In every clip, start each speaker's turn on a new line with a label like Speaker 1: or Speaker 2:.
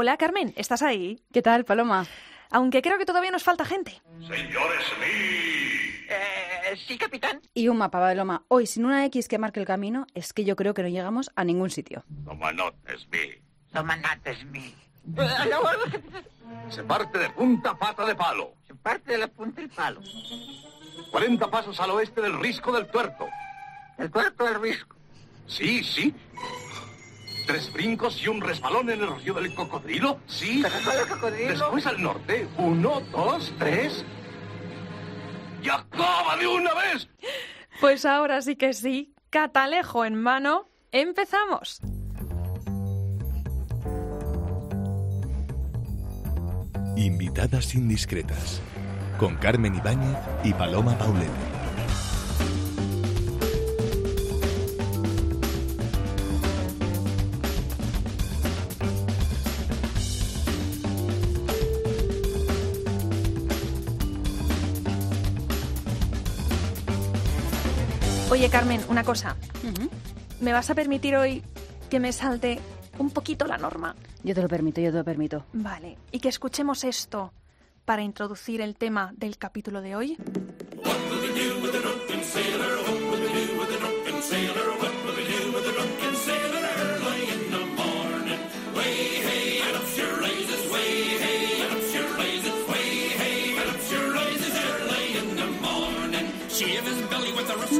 Speaker 1: Hola, Carmen, ¿estás ahí?
Speaker 2: ¿Qué tal, Paloma?
Speaker 1: Aunque creo que todavía nos falta gente.
Speaker 3: Señores, mí.
Speaker 4: Eh, sí, capitán.
Speaker 2: Y un mapa, Paloma. Hoy, sin una X que marque el camino, es que yo creo que no llegamos a ningún sitio.
Speaker 3: Toma notes, mí.
Speaker 4: Toma mi.
Speaker 3: Se parte de punta pata de palo.
Speaker 4: Se parte de la punta del palo.
Speaker 3: 40 pasos al oeste del risco del tuerto.
Speaker 4: El cuarto del risco.
Speaker 3: Sí, sí. Tres brincos y un resbalón en el río del cocodrilo. Sí. Después al norte. Uno, dos, tres. ¡Y acaba de una vez!
Speaker 1: Pues ahora sí que sí, catalejo en mano, empezamos.
Speaker 5: Invitadas indiscretas con Carmen Ibáñez y Paloma Paulete.
Speaker 1: Oye, Carmen, una cosa. ¿Me vas a permitir hoy que me salte un poquito la norma?
Speaker 2: Yo te lo permito, yo te lo permito.
Speaker 1: Vale. Y que escuchemos esto para introducir el tema del capítulo de hoy.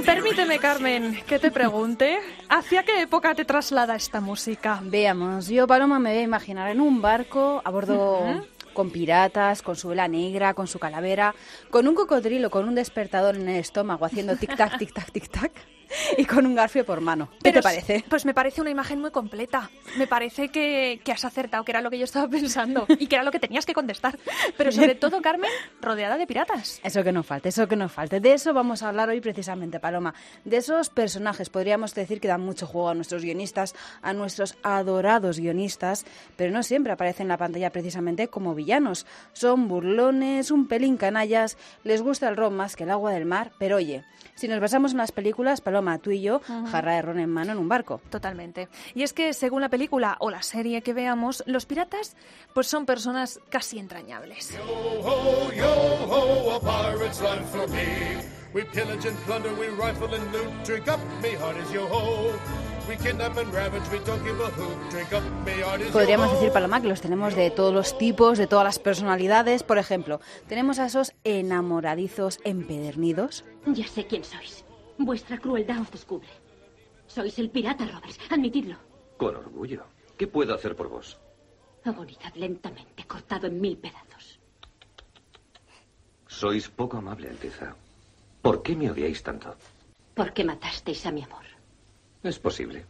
Speaker 1: Permíteme, Carmen, que te pregunte, ¿hacia qué época te traslada esta música?
Speaker 2: Veamos, yo, Paloma, me voy a imaginar en un barco a bordo con piratas, con su vela negra, con su calavera, con un cocodrilo, con un despertador en el estómago haciendo tic-tac, tic-tac, tic-tac y con un garfio por mano. ¿Qué
Speaker 1: Pero
Speaker 2: te parece?
Speaker 1: Pues me parece una imagen muy completa. Me parece que, que has acertado, que era lo que yo estaba pensando y que era lo que tenías que contestar. Pero sobre todo, Carmen, rodeada de piratas.
Speaker 2: Eso que nos falte, eso que nos falte. De eso vamos a hablar hoy precisamente, Paloma. De esos personajes, podríamos decir que dan mucho juego a nuestros guionistas, a nuestros adorados guionistas, pero no siempre aparecen en la pantalla precisamente como villanos. Son burlones, un pelín canallas, les gusta el ron más que el agua del mar, pero oye, si nos basamos en las películas, Paloma, tú y yo, jarra de ron en mano en un barco.
Speaker 1: Totalmente. Y es que según la película o la serie que veamos, los piratas pues son personas casi entrañables.
Speaker 6: Yo ho, yo ho, a pirate's life for me. We pillage and plunder, we rifle and loot. Drink up, me heart is yo ho.
Speaker 2: Podríamos decir, Paloma, que los tenemos de todos los tipos, de todas las personalidades. Por ejemplo, tenemos a esos enamoradizos empedernidos.
Speaker 7: Ya sé quién sois. Vuestra crueldad os descubre. Sois el pirata Roberts, admitidlo.
Speaker 8: Con orgullo. ¿Qué puedo hacer por vos?
Speaker 7: Agonizad lentamente, cortado en mil pedazos.
Speaker 8: Sois poco amable, Alteza. ¿Por qué me odiáis tanto?
Speaker 7: ¿Por qué matasteis a mi amor?
Speaker 8: Es posible.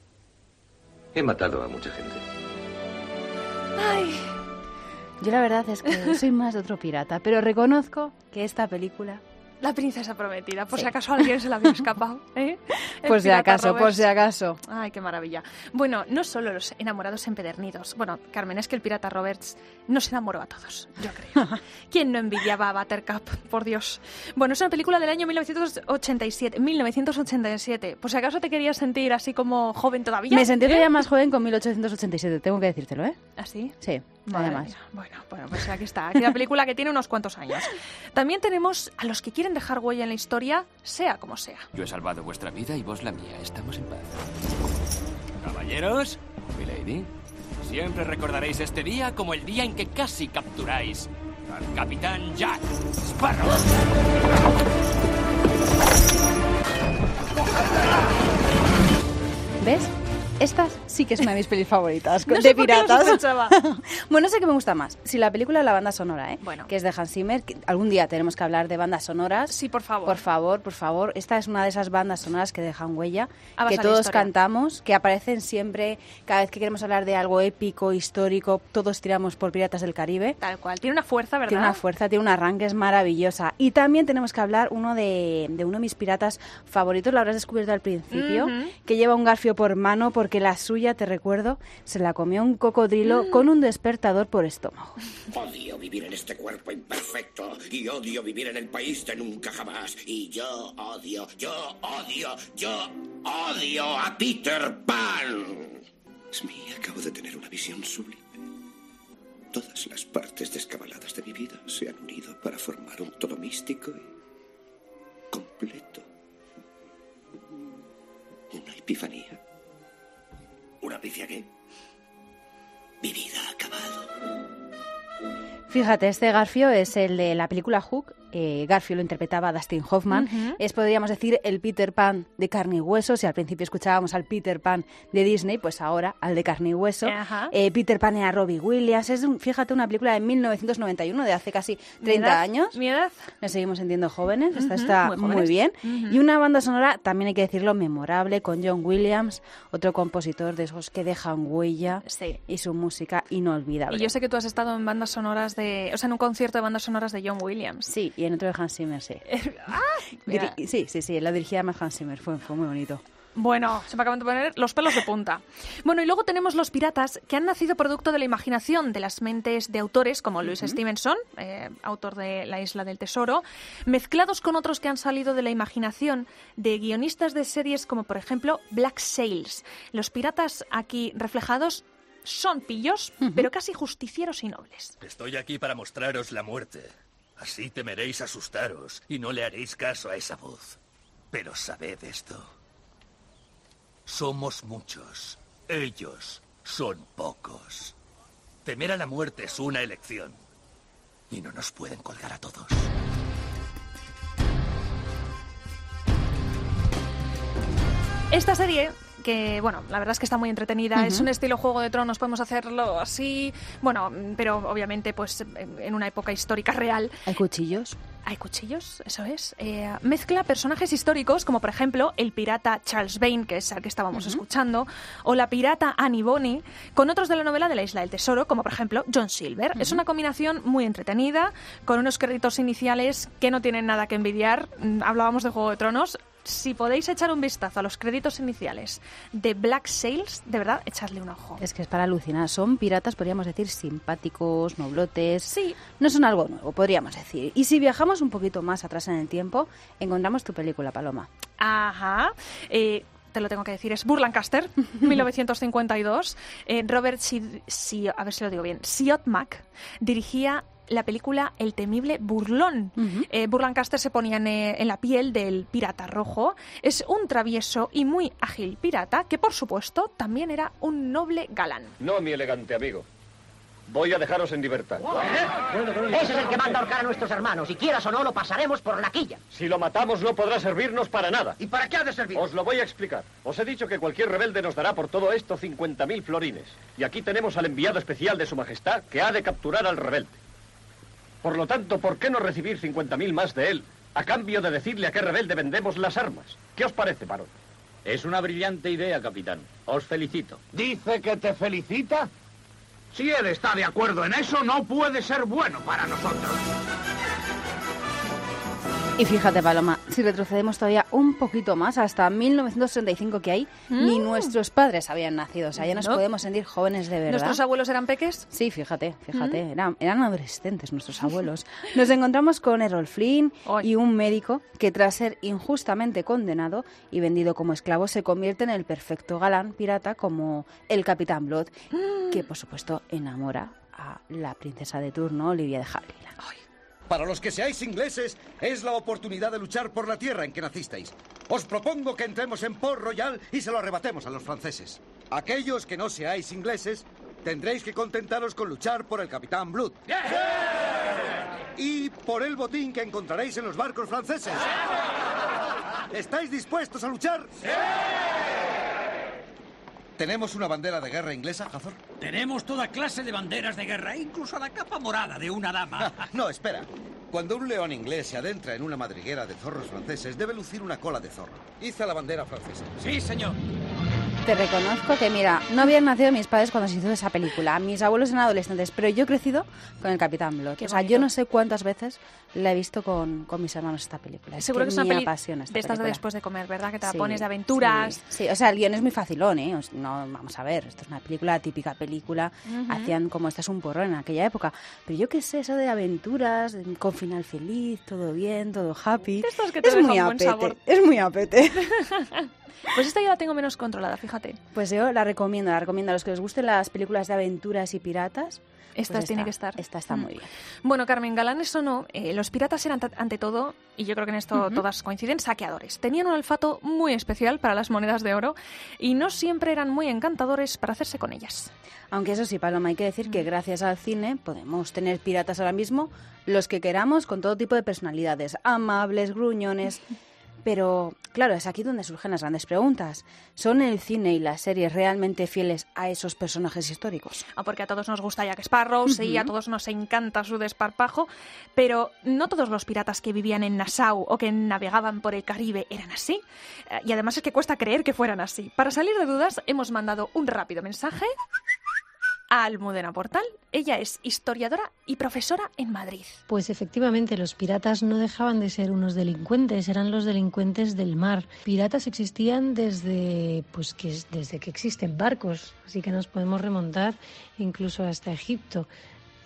Speaker 8: He matado a mucha gente.
Speaker 1: Ay,
Speaker 2: Yo la verdad es que soy más de otro pirata, pero reconozco que esta película,
Speaker 1: la princesa prometida. Por
Speaker 2: Sí.
Speaker 1: si acaso a alguien se la había escapado. ¿eh?
Speaker 2: Por si acaso, por
Speaker 1: Roberts.
Speaker 2: si acaso.
Speaker 1: Ay, qué maravilla. Bueno, no solo los enamorados empedernidos. Bueno, Carmen, es que el pirata Roberts nos enamoró a todos, yo creo. ¿Quién no envidiaba a Buttercup? Por Dios. Bueno, es una película del año 1987. 1987. Por si acaso te querías sentir así como joven todavía.
Speaker 2: Me sentí
Speaker 1: ¿eh?
Speaker 2: todavía más joven con 1887, tengo que decírtelo, ¿eh?
Speaker 1: ¿Así?
Speaker 2: Sí,
Speaker 1: Madre
Speaker 2: además.
Speaker 1: mía. Bueno, bueno, pues aquí está. Aquí la película que tiene unos cuantos años. También tenemos a los que quieren dejar huella en la historia, sea como sea.
Speaker 9: Yo he salvado vuestra vida y vos la mía. Estamos en paz. Caballeros, milady, siempre recordaréis este día como el día en que casi capturáis al capitán Jack Sparrow.
Speaker 2: ¿Ves? Estas sí que es una de mis pelis favoritas,
Speaker 1: No
Speaker 2: de
Speaker 1: sé por qué
Speaker 2: piratas.
Speaker 1: sospechaba.
Speaker 2: bueno, no sé qué me gusta más. Si la película la banda sonora, ¿eh?
Speaker 1: Bueno.
Speaker 2: Que es de Hans Zimmer. que algún día tenemos que hablar de bandas sonoras.
Speaker 1: Sí, por favor.
Speaker 2: Por favor, por favor. Esta es una de esas bandas sonoras que dejan huella, que todos cantamos, que aparecen siempre, cada vez que queremos hablar de algo épico, histórico, todos tiramos por Piratas del Caribe.
Speaker 1: Tal cual. Tiene una fuerza, ¿verdad?
Speaker 2: Tiene una fuerza, tiene un arranque, es maravillosa. Y también tenemos que hablar uno de, de uno de mis piratas favoritos, lo habrás descubierto al principio,
Speaker 1: Ujú.
Speaker 2: que lleva un garfio por mano porque la suya, te recuerdo, se la comió un cocodrilo con un despertador por estómago.
Speaker 10: Odio vivir en este cuerpo imperfecto y odio vivir en el país de nunca jamás. Y yo odio, yo odio, yo odio a Peter Pan. Smee, acabo de tener una visión sublime. Todas las partes descabaladas de mi vida se han unido para formar un todo místico y completo. Una epifanía. ¿Una pifia qué? Mi vida ha acabado.
Speaker 2: Fíjate, este Garfio es el de la película Hook. Eh, Garfio lo interpretaba Dustin Hoffman. Es, podríamos decir, el Peter Pan de carne y hueso. Si al principio escuchábamos al Peter Pan de Disney, pues ahora al de carne y hueso. Eh, Peter Pan era Robbie Williams. Es, un- fíjate, una película de 1991, de hace casi 30
Speaker 1: ¿Mi edad?
Speaker 2: años.
Speaker 1: ¿Mi edad?
Speaker 2: Nos seguimos sintiendo jóvenes, esta está
Speaker 1: muy
Speaker 2: bien. Y una banda sonora, también hay que decirlo, memorable, con John Williams, otro compositor de esos que dejan huella,
Speaker 1: Sí.
Speaker 2: y su música inolvidable.
Speaker 1: Y yo sé que tú has estado en bandas sonoras de... O sea, en un concierto de bandas sonoras de John Williams.
Speaker 2: Sí, y en otro de Hans Zimmer, sí.
Speaker 1: Mira.
Speaker 2: Diri- sí, sí, sí, lo dirigía más Hans Zimmer, fue, fue muy bonito.
Speaker 1: Bueno, se me acaban de poner los pelos de punta. Bueno, y luego tenemos los piratas que han nacido producto de la imaginación de las mentes de autores como Louis Stevenson, eh, autor de La Isla del Tesoro, mezclados con otros que han salido de la imaginación de guionistas de series como por ejemplo Black Sails. Los piratas aquí reflejados son pillos, pero casi justicieros y nobles.
Speaker 11: Estoy aquí para mostraros la muerte. Así temeréis asustaros y no le haréis caso a esa voz. Pero sabed esto. Somos muchos. Ellos son pocos. Temer a la muerte es una elección. Y no nos pueden colgar a todos.
Speaker 1: Esta serie que, bueno, la verdad es que está muy entretenida, es un estilo Juego de Tronos, podemos hacerlo así, bueno, pero obviamente pues en una época histórica real.
Speaker 2: ¿Hay cuchillos?
Speaker 1: Hay cuchillos, eso es. Eh, mezcla personajes históricos, como por ejemplo el pirata Charles Vane, que es el que estábamos escuchando, o la pirata Annie Bonny, con otros de la novela de la Isla del Tesoro, como por ejemplo John Silver. Es una combinación muy entretenida, con unos créditos iniciales que no tienen nada que envidiar. Mm, Hablábamos de Juego de Tronos. Si podéis echar un vistazo a los créditos iniciales de Black Sails, de verdad, echadle un ojo.
Speaker 2: Es que es para alucinar. Son piratas, podríamos decir, simpáticos, noblotes.
Speaker 1: Sí.
Speaker 2: No son algo nuevo, podríamos decir. Y si viajamos un poquito más atrás en el tiempo, encontramos tu película, Paloma.
Speaker 1: Ajá. Eh, te lo tengo que decir, es Burlancaster, 1952. Eh, Robert Si- Si- a ver si lo digo bien, Siotmak dirigía la película El temible burlón. Eh, Burlancaster se ponía en, eh, en la piel del pirata rojo. Es un travieso y muy ágil pirata que, por supuesto, también era un noble galán.
Speaker 12: No, mi elegante amigo. Voy a dejaros en libertad.
Speaker 13: Ese es el que manda a ahorcar a nuestros hermanos. Y quieras o no, lo pasaremos por la quilla.
Speaker 12: Si lo matamos no podrá servirnos para nada.
Speaker 13: ¿Y para qué ha de servir?
Speaker 12: Os lo voy a explicar. Os he dicho que cualquier rebelde nos dará por todo esto 50.000 florines. Y aquí tenemos al enviado especial de su majestad que ha de capturar al rebelde. Por lo tanto, ¿por qué no recibir 50.000 más de él a cambio de decirle a qué rebelde vendemos las armas? ¿Qué os parece, varón?
Speaker 14: Es una brillante idea, capitán. Os felicito.
Speaker 15: ¿Dice que te felicita? Si él está de acuerdo en eso, no puede ser bueno para nosotros.
Speaker 2: Y fíjate, Paloma, si retrocedemos todavía un poquito más, hasta 1965 que hay, ni
Speaker 1: Mm.
Speaker 2: nuestros padres habían nacido. O sea, ya nos
Speaker 1: No.
Speaker 2: podemos sentir jóvenes de verdad.
Speaker 1: ¿Nuestros abuelos eran peques?
Speaker 2: Sí, fíjate, fíjate,
Speaker 1: Mm.
Speaker 2: eran, eran adolescentes nuestros abuelos. Nos encontramos con Errol Flynn y un médico que tras ser injustamente condenado y vendido como esclavo se convierte en el perfecto galán pirata como el Capitán Blood,
Speaker 1: Mm.
Speaker 2: que por supuesto enamora a la princesa de turno, Olivia de Havilland.
Speaker 16: Para los que seáis ingleses, es la oportunidad de luchar por la tierra en que nacisteis. Os propongo que entremos en Port Royal y se lo arrebatemos a los franceses. Aquellos que no seáis ingleses, tendréis que contentaros con luchar por el Capitán Blood. Y por el botín que encontraréis en los barcos franceses. ¿Estáis dispuestos a luchar? ¿Tenemos una bandera de guerra inglesa, Hazor?
Speaker 17: Tenemos toda clase de banderas de guerra, incluso la capa morada de una dama.
Speaker 16: No, espera. Cuando un león inglés se adentra en una madriguera de zorros franceses, debe lucir una cola de zorro. Hiza la bandera francesa.
Speaker 17: Sí, señor.
Speaker 2: Te reconozco que, mira, no habían nacido mis padres cuando se hizo esa película. Mis abuelos eran adolescentes, pero yo he crecido con el Capitán Blood. o sea, yo no sé cuántas veces la he visto con, con mis hermanos esta película.
Speaker 1: Seguro que es
Speaker 2: me
Speaker 1: una
Speaker 2: apasiona esta
Speaker 1: de estas de después de comer, ¿verdad? Que te la
Speaker 2: Sí,
Speaker 1: pones de aventuras.
Speaker 2: Sí, sí, o sea, el guion es muy facilón, ¿eh? No, vamos a ver, esto es una película, típica película.
Speaker 1: Ujú.
Speaker 2: Hacían como esta es un porrón en aquella época. Pero yo qué sé, eso de aventuras, con final feliz, todo bien, todo happy.
Speaker 1: estos que te
Speaker 2: es muy apete,
Speaker 1: sabor.
Speaker 2: es muy apete.
Speaker 1: Pues esta yo la tengo menos controlada, fíjate.
Speaker 2: Pues yo la recomiendo, la recomiendo a los que les gusten las películas de aventuras y piratas. pues
Speaker 1: Esta tiene que estar.
Speaker 2: Esta está
Speaker 1: Mm.
Speaker 2: muy bien.
Speaker 1: Bueno, Carmen, galanes o no, eh, los piratas eran ante todo, y yo creo que en esto todas coinciden, saqueadores. Tenían un olfato muy especial para las monedas de oro y no siempre eran muy encantadores para hacerse con ellas.
Speaker 2: Aunque eso sí, Paloma, hay que decir
Speaker 1: Mm.
Speaker 2: que gracias al cine podemos tener piratas ahora mismo, los que queramos, con todo tipo de personalidades, amables, gruñones. Pero, claro, es aquí donde surgen las grandes preguntas. ¿Son el cine y las series realmente fieles a esos personajes históricos?
Speaker 1: Ah, porque a todos nos gusta Jack Sparrow, sí, a todos nos encanta su desparpajo, pero no todos los piratas que vivían en Nassau o que navegaban por el Caribe eran así. Eh, Y además es que cuesta creer que fueran así. Para salir de dudas, hemos mandado un rápido mensaje a Almudena Portal. Ella es historiadora y profesora en Madrid.
Speaker 18: Pues efectivamente, los piratas no dejaban de ser unos delincuentes, eran los delincuentes del mar. Piratas existían desde, pues, que, es- desde que existen barcos, así que nos podemos remontar incluso hasta Egipto.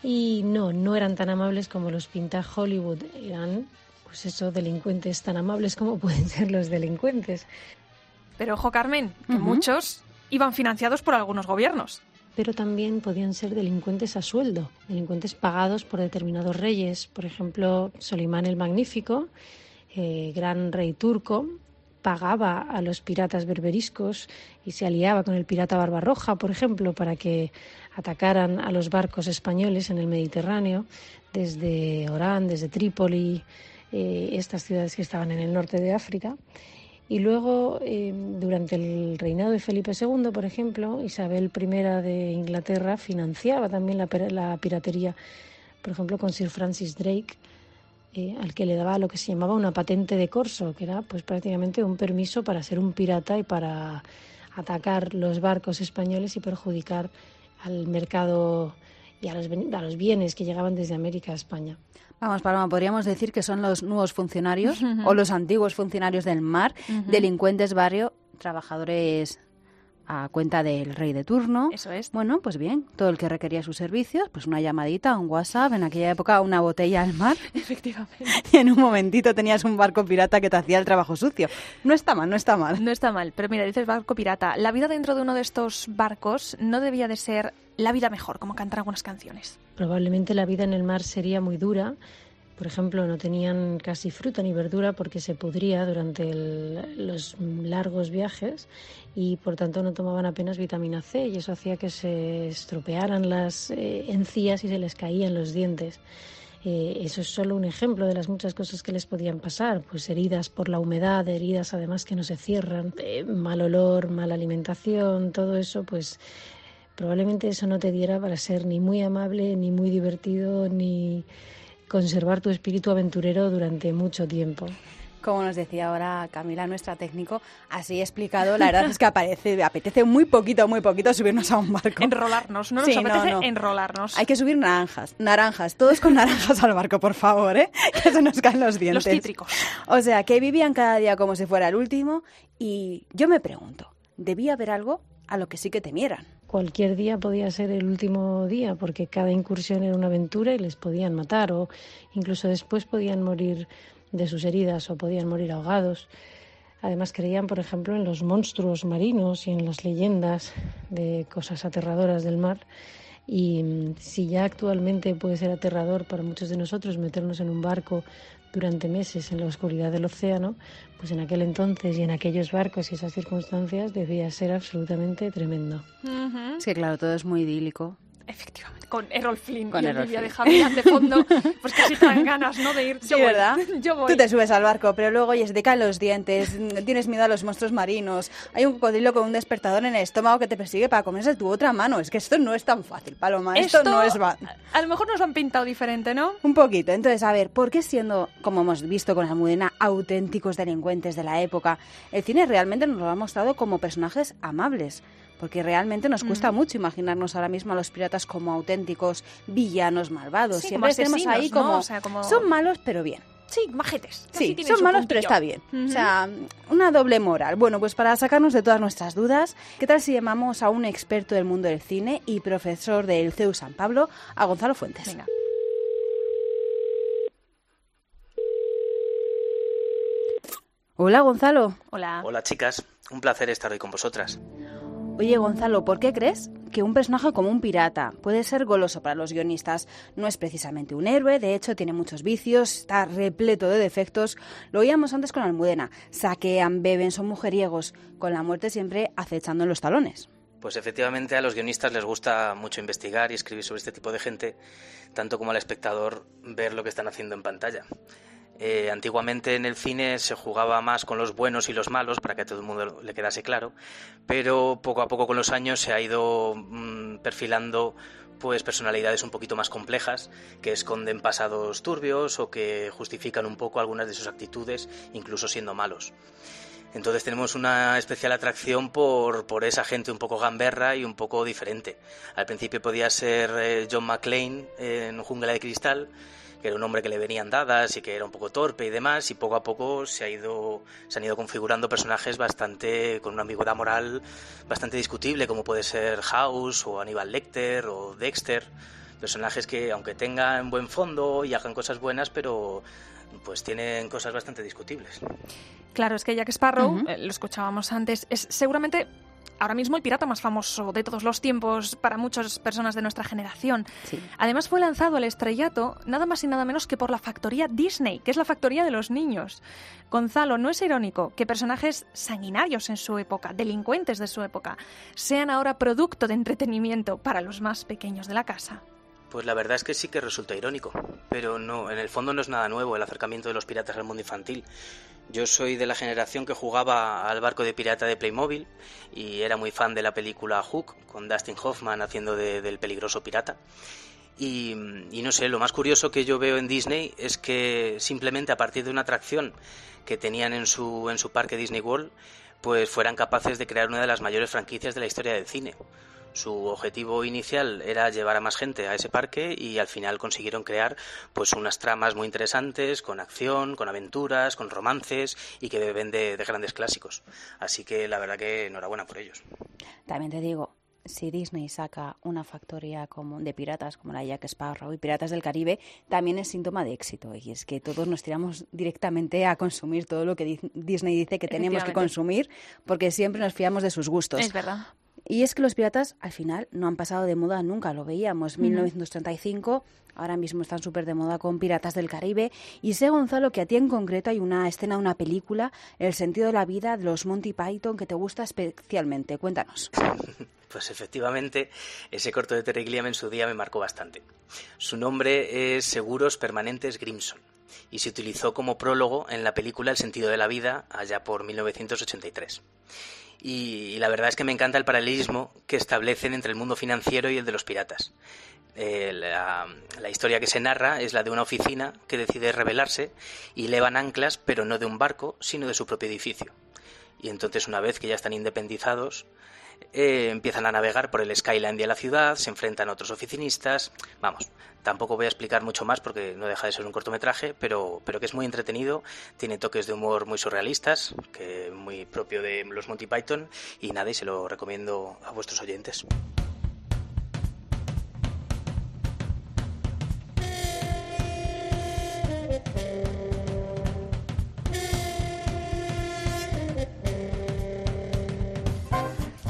Speaker 18: Y no, no eran tan amables como los pinta Hollywood, eran, pues eso, delincuentes tan amables como pueden ser los delincuentes.
Speaker 1: Pero ojo, Carmen, que muchos iban financiados por algunos gobiernos.
Speaker 18: Pero también podían ser delincuentes a sueldo, delincuentes pagados por determinados reyes. Por ejemplo, Solimán el Magnífico, eh, gran rey turco, pagaba a los piratas berberiscos y se aliaba con el pirata Barbarroja, por ejemplo, para que atacaran a los barcos españoles en el Mediterráneo, desde Orán, desde Trípoli, eh, estas ciudades que estaban en el norte de África. Y luego, eh, durante el reinado de Felipe II, por ejemplo, Isabel I de Inglaterra financiaba también la, la piratería, por ejemplo, con Sir Francis Drake, eh, al que le daba lo que se llamaba una patente de corso, que era pues prácticamente un permiso para ser un pirata y para atacar los barcos españoles y perjudicar al mercado y a los bienes que llegaban desde América a España.
Speaker 2: Vamos, Paloma, podríamos decir que son los nuevos funcionarios o los antiguos funcionarios del mar, delincuentes barrio, trabajadores a cuenta del rey de turno.
Speaker 1: Eso es.
Speaker 2: Bueno, pues bien, todo el que requería sus servicios, pues una llamadita, un WhatsApp, en aquella época una botella al mar
Speaker 1: Efectivamente.
Speaker 2: y en un momentito tenías un barco pirata que te hacía el trabajo sucio. No está mal, no está mal.
Speaker 1: No está mal, pero mira, dices barco pirata. La vida dentro de uno de estos barcos no debía de ser la vida mejor, como cantan algunas canciones.
Speaker 18: Probablemente la vida en el mar sería muy dura. Por ejemplo, no tenían casi fruta ni verdura porque se pudría durante los largos viajes y por tanto no tomaban apenas vitamina C y eso hacía que se estropearan las eh, encías y se les caían los dientes. Eh, eso es solo un ejemplo de las muchas cosas que les podían pasar, pues heridas por la humedad, heridas además que no se cierran, eh, mal olor, mala alimentación, todo eso, pues probablemente eso no te diera para ser ni muy amable, ni muy divertido, ni conservar tu espíritu aventurero durante mucho tiempo.
Speaker 2: Como nos decía ahora Camila, nuestra técnico, así explicado, la verdad es que aparece, apetece muy poquito, muy poquito subirnos a un barco.
Speaker 1: Enrolarnos, no nos
Speaker 2: Sí,
Speaker 1: apetece
Speaker 2: no, no.
Speaker 1: enrolarnos.
Speaker 2: Hay que subir naranjas, naranjas, todos con naranjas al barco, por favor, ¿eh? Que se nos caen los dientes.
Speaker 1: Los cítricos.
Speaker 2: O sea, que vivían cada día como si fuera el último y yo me pregunto, ¿debía haber algo a lo que sí que temieran?
Speaker 18: Cualquier día podía ser el último día porque cada incursión era una aventura y les podían matar o incluso después podían morir de sus heridas o podían morir ahogados. Además creían, por ejemplo, en los monstruos marinos y en las leyendas de cosas aterradoras del mar. Y mm, si ya actualmente puede ser aterrador para muchos de nosotros meternos en un barco durante meses en la oscuridad del océano, pues en aquel entonces y en aquellos barcos y esas circunstancias debía ser absolutamente tremendo.
Speaker 2: Es que claro, todo es muy idílico.
Speaker 1: Efectivamente, con Errol Flynn
Speaker 2: Con
Speaker 1: y
Speaker 2: Errol
Speaker 1: Olivia de
Speaker 2: Flynn.
Speaker 1: Havilland de fondo, pues casi te dan ganas, ¿no? De ir.
Speaker 2: Sí,
Speaker 1: Yo voy,
Speaker 2: ¿verdad?
Speaker 1: Yo voy.
Speaker 2: Tú te subes al barco, pero luego oye, se te caen los dientes, tienes miedo a los monstruos marinos, hay un cocodrilo con un despertador en el estómago que te persigue para comerse tu otra mano. Es que esto no es tan fácil, Paloma, esto,
Speaker 1: Esto-
Speaker 2: no es va-
Speaker 1: A lo mejor nos lo han pintado diferente, ¿no?
Speaker 2: Un poquito. Entonces, a ver, ¿por qué siendo, como hemos visto con Almudena, auténticos delincuentes de la época, el cine realmente nos lo ha mostrado como personajes amables? Porque realmente nos cuesta
Speaker 1: Mm.
Speaker 2: mucho imaginarnos ahora mismo a los piratas como auténticos villanos malvados.
Speaker 1: Sí,
Speaker 2: Siempre
Speaker 1: como
Speaker 2: tenemos ahí como,
Speaker 1: O sea, como-
Speaker 2: son malos pero bien.
Speaker 1: Sí, majetes.
Speaker 2: Sí, son malos, pero está bien. O sea, una doble moral. Bueno, pues para sacarnos de todas nuestras dudas, ¿qué tal si llamamos a un experto del mundo del cine y profesor del CEU San Pablo, a Gonzalo Fuentes?
Speaker 1: Venga.
Speaker 2: Hola, Gonzalo.
Speaker 1: Hola.
Speaker 19: Hola chicas, un placer estar hoy con vosotras.
Speaker 2: Oye, Gonzalo, ¿por qué crees que un personaje como un pirata puede ser goloso para los guionistas? No es precisamente un héroe, de hecho tiene muchos vicios, está repleto de defectos. Lo oíamos antes con Almudena. Saquean, beben, son mujeriegos, con la muerte siempre acechando en los talones.
Speaker 19: Pues efectivamente a los guionistas les gusta mucho investigar y escribir sobre este tipo de gente, tanto como al espectador ver lo que están haciendo en pantalla. Eh, antiguamente en el cine se jugaba más con los buenos y los malos para que a todo el mundo le quedase claro, pero poco a poco con los años se ha ido mm, perfilando pues personalidades un poquito más complejas que esconden pasados turbios o que justifican un poco algunas de sus actitudes incluso siendo malos. Entonces tenemos una especial atracción por, por esa gente un poco gamberra y un poco diferente. Al principio podía ser eh, John McClane en Jungla de Cristal, que era un hombre que le venían dadas y que era un poco torpe y demás, y poco a poco se, ha ido, se han ido configurando personajes bastante con una ambigüedad moral bastante discutible, como puede ser House o Aníbal Lecter o Dexter. Personajes que, aunque tengan buen fondo y hagan cosas buenas, pero pues tienen cosas bastante discutibles.
Speaker 1: Claro, es que Jack Sparrow, eh, lo escuchábamos antes, es seguramente ahora mismo el pirata más famoso de todos los tiempos para muchas personas de nuestra generación. Además fue lanzado al estrellato nada más y nada menos que por la factoría Disney, que es la factoría de los niños. Gonzalo, ¿no es irónico que personajes sanguinarios en su época, delincuentes de su época, sean ahora producto de entretenimiento para los más pequeños de la casa?
Speaker 19: Pues la verdad es que sí que resulta irónico, pero no, en el fondo no es nada nuevo el acercamiento de los piratas al mundo infantil. Yo soy de la generación que jugaba al barco de pirata de Playmobil y era muy fan de la película Hook, con Dustin Hoffman haciendo de- del peligroso pirata. Y, y no sé, lo más curioso que yo veo en Disney es que simplemente a partir de una atracción que tenían en su, en su parque Disney World, pues fueran capaces de crear una de las mayores franquicias de la historia del cine. Su objetivo inicial era llevar a más gente a ese parque y al final consiguieron crear pues unas tramas muy interesantes, con acción, con aventuras, con romances y que beben de, de grandes clásicos. Así que la verdad que enhorabuena por ellos.
Speaker 2: También te digo, si Disney saca una factoría como de piratas como la Jack Sparrow y Piratas del Caribe, también es síntoma de éxito. Y es que todos nos tiramos directamente a consumir todo lo que di- Disney dice que tenemos que consumir, porque siempre nos fiamos de sus gustos.
Speaker 1: Es verdad.
Speaker 2: Y es que los piratas al final no han pasado de moda nunca, lo veíamos.
Speaker 1: Ujú.
Speaker 2: 1935, ahora mismo están súper de moda con Piratas del Caribe. Y sé, Gonzalo, que a ti en concreto hay una escena, una película, El sentido de la vida de los Monty Python, que te gusta especialmente. Cuéntanos.
Speaker 19: Pues efectivamente, ese corto de Terry Gilliam en su día me marcó bastante. Su nombre es Seguros Permanentes Grimson y se utilizó como prólogo en la película El sentido de la vida allá por 1983. Y, la verdad es que me encanta el paralelismo que establecen entre el mundo financiero y el de los piratas. Eh, la, la historia que se narra es la de una oficina que decide rebelarse y levan anclas, pero no de un barco, sino de su propio edificio. Y entonces, una vez que ya están independizados, eh, empiezan a navegar por el skyline de la ciudad, se enfrentan a otros oficinistas. Vamos, tampoco voy a explicar mucho más porque no deja de ser un cortometraje, pero, pero que es muy entretenido, tiene toques de humor muy surrealistas, que muy propio de los Monty Python, y nada, y se lo recomiendo a vuestros oyentes.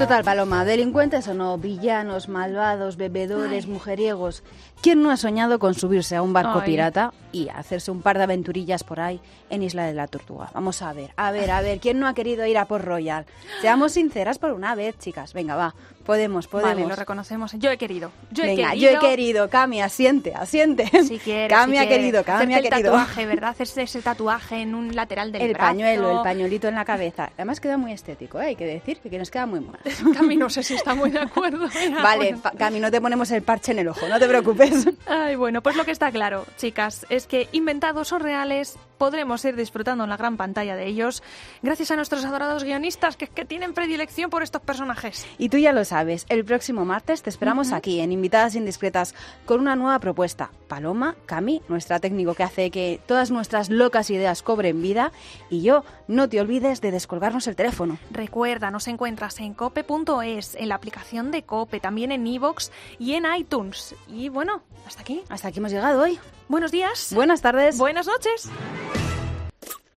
Speaker 2: Total, Paloma, delincuentes o no, villanos, malvados, bebedores, mujeriegos. ¿Quién no ha soñado con subirse a un barco
Speaker 1: Ay.
Speaker 2: pirata y hacerse un par de aventurillas por ahí en Isla de la Tortuga? Vamos a ver, a ver, a ver, ¿quién no ha querido ir a Port Royal? Seamos sinceras por una vez, chicas. Venga, va, Podemos, podemos.
Speaker 1: Vale, lo reconocemos. Yo he querido. Yo he querido.
Speaker 2: yo he querido, Cami, asiente, asiente.
Speaker 1: Si quieres,
Speaker 2: Cami
Speaker 1: si
Speaker 2: ha querido, Cami ha
Speaker 1: el
Speaker 2: querido.
Speaker 1: tatuaje, ¿verdad? Hacerse ese tatuaje en un lateral del
Speaker 2: El
Speaker 1: brazo.
Speaker 2: pañuelo, el pañuelito en la cabeza. Además queda muy estético, ¿eh? hay que decir que nos queda muy mono.
Speaker 1: Cami no sé si está muy de acuerdo.
Speaker 2: Vale,
Speaker 1: bueno.
Speaker 2: Cami, no te ponemos el parche en el ojo, no te preocupes.
Speaker 1: Ay, bueno, pues lo que está claro, chicas, es que inventados o reales podremos ir disfrutando en la gran pantalla de ellos gracias a nuestros adorados guionistas que, que tienen predilección por estos personajes.
Speaker 2: Y tú ya lo sabes, el próximo martes te esperamos aquí en Invitadas Indiscretas con una nueva propuesta. Paloma, Cami, nuestra técnico que hace que todas nuestras locas ideas cobren vida. Y yo, no te olvides de descolgarnos el teléfono.
Speaker 1: Recuerda, nos encuentras en cope.es, en la aplicación de Cope, también en iVoox y en iTunes. Y bueno, hasta aquí.
Speaker 2: Hasta aquí hemos llegado hoy.
Speaker 1: Buenos días.
Speaker 2: Buenas tardes.
Speaker 1: Buenas noches.